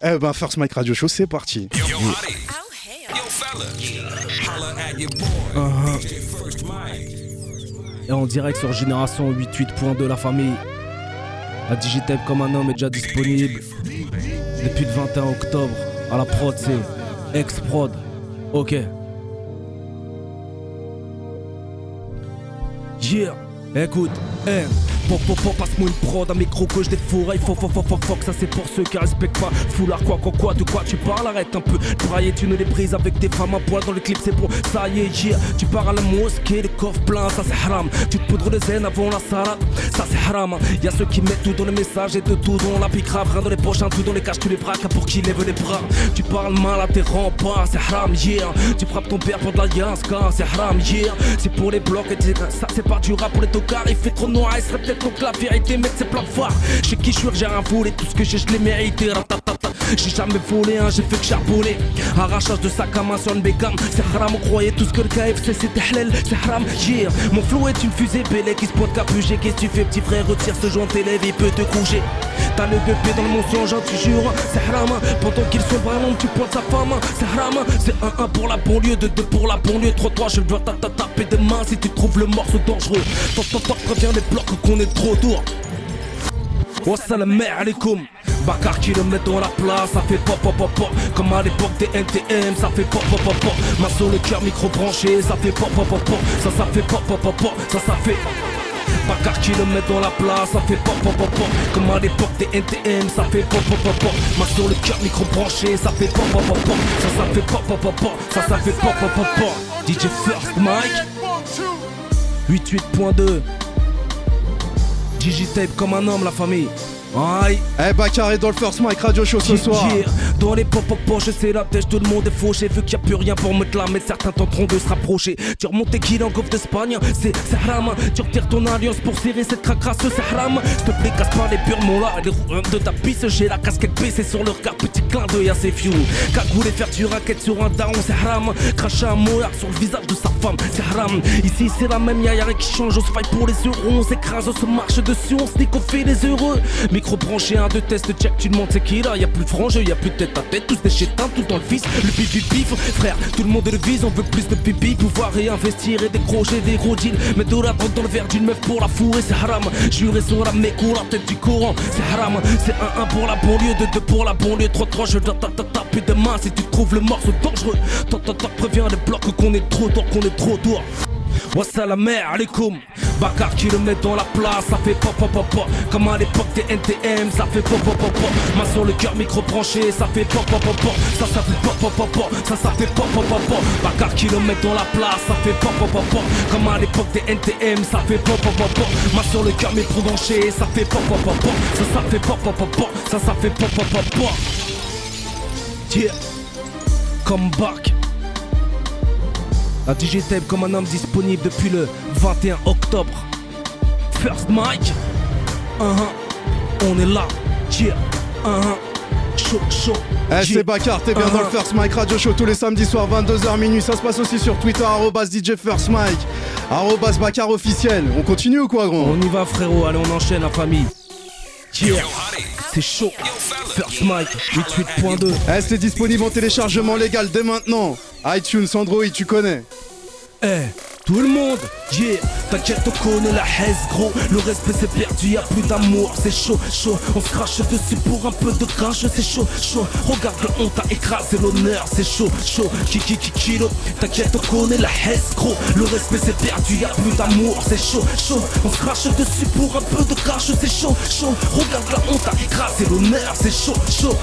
Eh ben, First Mike Radio Show, c'est parti. Et en direct sur Génération 88.2 La Famille. La Digitape comme un homme est déjà disponible depuis le 21 octobre. À la prod, c'est ex-prod. Ok. Yeah, écoute, eh. Pop, pop, pop, passe-moi une prod, un micro que je défouraille. Faut, faut, faut, faut, faut, que ça c'est pour ceux qui respectent pas. Foulard, quoi, quoi, quoi, de quoi tu parles, arrête un peu. Brailler, tu ne les brises avec des femmes à poil dans le clip, c'est bon. Ça y est, yeah. Tu pars à la mosquée, le coffre plein, ça c'est haram. Tu poudres les zen avant la salade, ça c'est haram. Y'a ceux qui mettent tout dans le message et de tout dans la pique rien dans les poches, tout dans les caches, tu les braques pour qu'ils lèvent les bras. Tu parles mal à tes remparts, c'est haram, yeah. Tu frappes ton père pour de la yaska, c'est haram, yeah. C'est pour les blocs, et ça c'est pas du rap pour les tocards. Il fait trop noir, il serait peut-être donc la vérité, mec, c'est plein phare. Chez qui je suis, j'ai rien volé, tout ce que j'ai, je l'ai mérité. J'ai jamais volé, hein, j'ai fait que charbonner. Arrachage de sac à main sur une bécam, c'est haram. On croyait tout ce que le KFC c'était halal, c'est haram. Yeah. Mon flow est une fusée, Bélé qui se pointe capuché. Qu'est-ce que tu fais, petit frère, retire ce joint tes lèvres, il peut te coucher. T'as le bébé dans le mensonge, hein, tu jures, c'est haram. Pendant qu'il soit vraiment, tu pointes sa femme, c'est haram. C'est 1-1 pour la banlieue, 2-2 pour la banlieue, 3-3, je ta taper des mains si tu trouves le morceau dangereux. Tant, préviens les blocs qu'on est trop dur. Wassalam alaikum Bakar qui le met dans la place, ça fait pop pop pop pop Comme à l'époque des NTM, ça fait pop pop pop pop Ma sur le cœur micro branché, ça fait pop pop pop pop Ça ça fait pop pop pop pop, ça ça fait Bakar qui le met dans la place, ça fait pop pop pop pop Comme à l'époque des NTM, ça fait pop pop pop pop Ma sur le cœur micro branché, ça fait pop pop pop pop Ça ça fait pop pop pop pop, ça ça fait pop pop pop pop DJ First Mike 88.2 Digitape comme un homme la famille Aïe Eh Bakar est dans le First Mike Radio Show ce soir. Dans les pop pop poches, c'est la tête, tout le monde est fauché. Vu qu'il n'y a plus rien pour me clamer, certains tenteront de se rapprocher. Tu remontes tes kills en golf d'Espagne, c'est haram. Tu retires ton alliance pour serrer cette cracrasse, c'est haram. S'il te plaît, casse pas les purements là, les roues de ta piste. J'ai la casquette baissée sur le regard, petit clin d'œil assez few. Cagoule et faire du racket sur un daron, c'est haram. Cracher un molar sur le visage de sa femme, c'est haram. Ici, c'est la même, y'a rien qui change. On se fight pour les euros, on s'écrase, on se marche dessus, on se les heureux. Micro branché, un de test, check, tu demandes c'est qui là? Y'a plus de frange, y'a plus de tête à tête, tous des chétins, tout dans le fils. Le pipi pif, frère, tout le monde le vise, on veut plus de pipi, pouvoir réinvestir et décrocher des gros deals. Mais de la drogue dans le verre d'une meuf pour la fourrer, c'est haram. Juré sur la méco, la tête du courant, c'est haram. C'est 1-1 pour la banlieue, 2-2 pour la banlieue, 3-3, je dois taper des mains si tu trouves le morceau dangereux. Tant, préviens les blocs qu'on est trop tort, qu'on est trop dur. Wassalam alaikum Bakar qui le met dans la place, ça fait pop pop pop pop Comme à l'époque des NTM, ça fait pop pop pop pop Main sur le cœur micro branché, ça fait pop pop pop pop Ça ça fait pop pop pop ça ça fait pop pop pop Bakar qui le met dans la place, ça fait pop pop pop pop Comme à l'époque des NTM, ça fait pop pop pop Main sur le cœur micro branché, ça fait pop pop pop Ça ça fait pop pop pop pop, ça ça fait pop pop pop pop Yeah Come back la Digitape comme un homme disponible depuis le 21 octobre. First Mike, uh-huh. on est là, yeah, uh-huh. chaud, chaud. Eh c'est Bakar, t'es bien dans le Uh-huh. First Mike Radio Show tous les samedis soirs 22h minuit. Ça se passe aussi sur Twitter arrobas DJ First Mike, arrobas Bakar officiel. On continue ou quoi gros? On y va frérot, allez on enchaîne la famille. Yeah, c'est chaud. First Mike, 88.2. Eh c'est disponible en téléchargement légal dès maintenant. iTunes, Android, tu connais. Eh, tout le monde, yeah, t'inquiète, on connaît la haise, gros. Le respect c'est perdu, y'a plus d'amour, c'est chaud, chaud. On se crache dessus pour un peu de crash, c'est chaud, chaud. Regarde, le on t'a écrasé l'honneur, c'est chaud, chaud. Kiki, kilo, t'inquiète, on connaît la haise, gros. Le respect c'est perdu, y'a plus d'amour, c'est chaud, chaud. On se crache dessus pour un peu de crash, c'est chaud, chaud. Regarde, là, on t'a écrasé l'honneur, c'est chaud, chaud.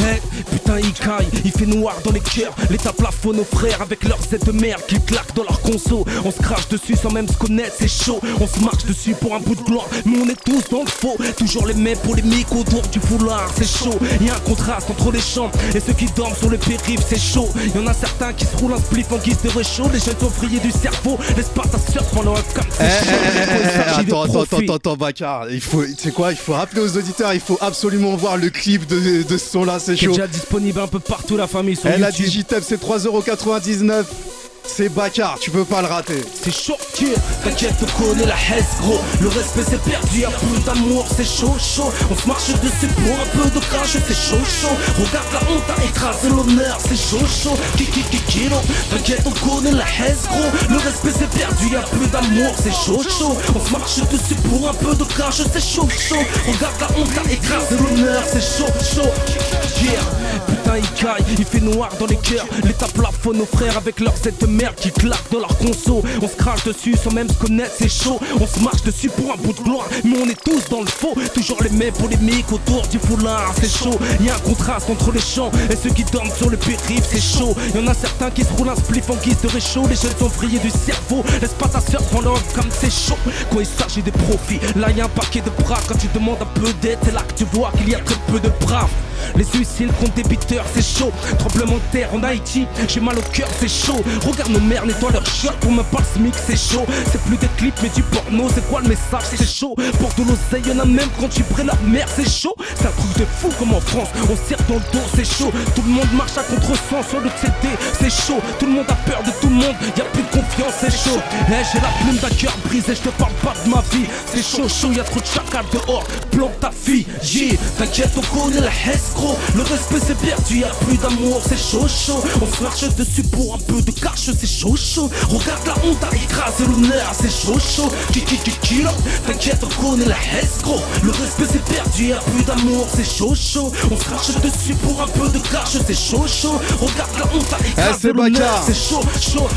Eh, putain il caille, il fait noir dans les cœurs. L'état plafond nos frères avec leurs aides de merde Qui claquent dans leur conso. On se crache dessus sans même se connaître c'est chaud. On se marche dessus pour un bout de gloire Mais on est tous dans le faux. Toujours les mêmes polémiques autour du foulard C'est chaud, y a un contraste entre les champs Et ceux qui dorment sur le périph' c'est chaud. Y'en a certains qui se roulent un spliff en guise de réchaud. Les jeunes friés du cerveau Les Spartans surfent pendant un camp Eh, c'est eh, chaud. eh, de attends, attends, attends, attends, Bakar. Il faut, tu sais quoi, il faut rappeler aux auditeurs, il faut absolument voir le clip de, de ce son-là, c'est chaud. déjà disponible un peu partout la famille sur la YouTube Digitape, c'est 3,99€. C'est Bakar, tu peux pas le rater. C'est chaud, t'inquiète, on connaît la haisse, gros. Le respect c'est perdu, y'a plus d'amour, c'est chaud, chaud. On se marche dessus pour un peu de crash, c'est chaud, chaud. Regarde la honte a écrasé l'honneur, c'est chaud, chaud. Kiki, kiki, t'inquiète, on connaît la haisse, gros. Le respect c'est perdu, y'a plus d'amour, c'est chaud, chaud. On se marche dessus pour un peu de crash, c'est chaud, chaud. Regarde la honte a écrasé l'honneur, c'est chaud, chaud. Il fait noir dans les cœurs. L'état plafond, nos frères avec leur cette merde qui claque dans leur conso. On se crache dessus sans même se connaître, c'est chaud. On se marche dessus pour un bout de gloire, mais on est tous dans le faux. Toujours les mêmes polémiques autour du foulard, c'est chaud. Y a un contraste entre les champs et ceux qui dorment sur le périph', c'est chaud. Y en a certains qui se roulent un spliff en guise de réchaud. Les jeunes sont du cerveau, laisse pas ta soeur prendre comme c'est chaud. Quand il s'agit des profits, là y a un paquet de bras. Quand tu demandes un peu d'aide, c'est là que tu vois qu'il y a très peu de braves. Les suicides contre des biteurs, c'est chaud. Tremblement de terre en Haïti, j'ai mal au cœur, c'est chaud. Regarde nos mères nettoient leur shirt pour me pas le SMIC, c'est chaud. C'est plus des clips mais du porno, c'est quoi le message, c'est chaud. Pour de l'oseille, y'en a même quand tu prends leur mère, c'est chaud. C'est un truc de fou comme en France, on serre dans le dos, c'est chaud. Tout le monde marche à contre-sens sur le CD, c'est chaud. Tout le monde a peur de tout le monde, y a plus de confiance, c'est chaud. Eh, j'ai la plume d'un cœur brisé, je te parle pas de ma vie. C'est chaud, chaud, y a trop de chacal dehors, plante ta fille, yeah. T'inquiète, on connaît la hesse, gros. Le respect c'est perdu, y'a plus d'amour, c'est chaud chaud. On se marche dessus pour un peu de cash, c'est chaud chaud. Regarde la honte a écrasé l'honneur, c'est chaud chaud. Kiki kiki t'inquiète, on connaît la hesse gros. Le respect c'est perdu, y'a plus d'amour, c'est chaud chaud. On se marche dessus pour un peu de cash, c'est chaud chaud. Regarde la honte a Eh, écrasé c'est l'honneur, c'est chaud chaud.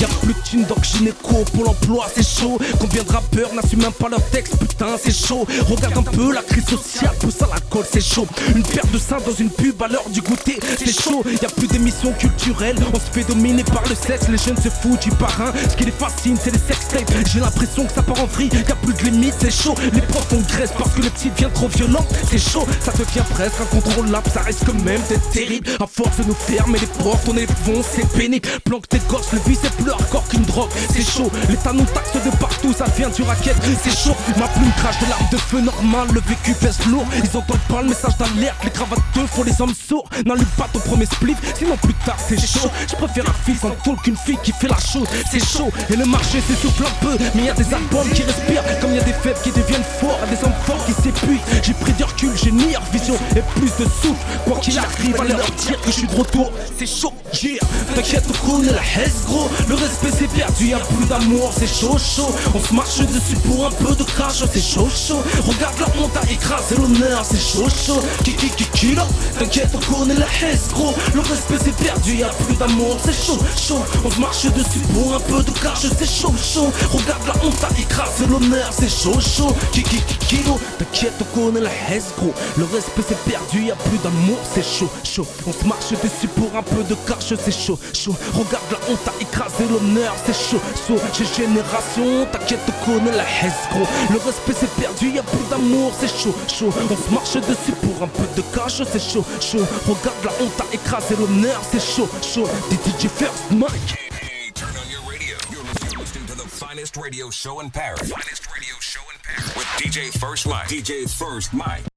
Y'a plus de thunes gynéco pour l'emploi c'est chaud. Combien de rappeurs n'assument même pas leur texte putain c'est chaud. Regarde un peu la crise sociale pousse à la colle c'est chaud. Une paire de seins dans une pub à l'heure du goûter c'est chaud. Y'a plus d'émissions culturelles On se fait dominer par le sexe. Les jeunes se foutent du parrain Ce qui les fascine c'est les sextapes J'ai l'impression que ça part en vrille Y'a plus de limite c'est chaud. Les profs font graisse parce que le petit devient trop violent C'est chaud. Ça devient presque incontrôlable Ça reste quand même d'être terrible. À force de nous fermer les portes on est bon c'est pénible. Planque tes gosses le vice c'est plus hardcore qu'une drogue. C'est chaud L'État nous taxe de partout ça vient du racket. C'est chaud Ma plume crache de l'arme de feu normal Le vécu pèse lourd. Ils entendent pas le message d'alerte Les cravates font les hommes sourds. N'allume pas ton premier split Sinon plus tard c'est chaud. Je préfère un fils en tôle qu'une fille qui fait la chose. C'est chaud Et le marché s'essouffle un peu. Mais y a des albums qui respirent Comme y a des faibles qui deviennent forts. Et des hommes forts qui s'épuisent. J'ai pris du recul, j'ai meilleure vision Et plus de souffle. Quoi qu'il arrive à leur dire que je suis de retour. C'est chaud, yeah. T'inquiète on la hesse gros. Le respect c'est perdu, y'a plus d'amour C'est chaud chaud. On se marche dessus pour un peu de crash C'est chaud chaud. Regarde la honte a écrasé l'honneur C'est chaud chaud. Kiki kiki là? T'inquiète on la hesse gros. Le respect c'est perdu, y'a plus d'amour C'est chaud chaud. On se marche dessus pour un peu de cash C'est chaud chaud. Regarde la honte a écrasé l'honneur C'est chaud chaud. Kiki kiki T'inquiète on la hesse Le respect c'est perdu, y'a plus d'amour C'est chaud chaud. On se marche dessus pour un peu de cash C'est chaud chaud. Regarde la honte a écrasé l'honneur C'est chaud chaud. J'ai génération T'inquiète on connaît la gros. Le respect c'est perdu, y'a plus d'amour C'est chaud chaud. On se marche dessus pour un peu de cash C'est chaud chaud. Regarde la honte a écrasé l'honneur C'est chaud chaud. DJ First Mike. Finest radio show in Paris. Finest radio show in Paris. With DJ First. DJ First Mike.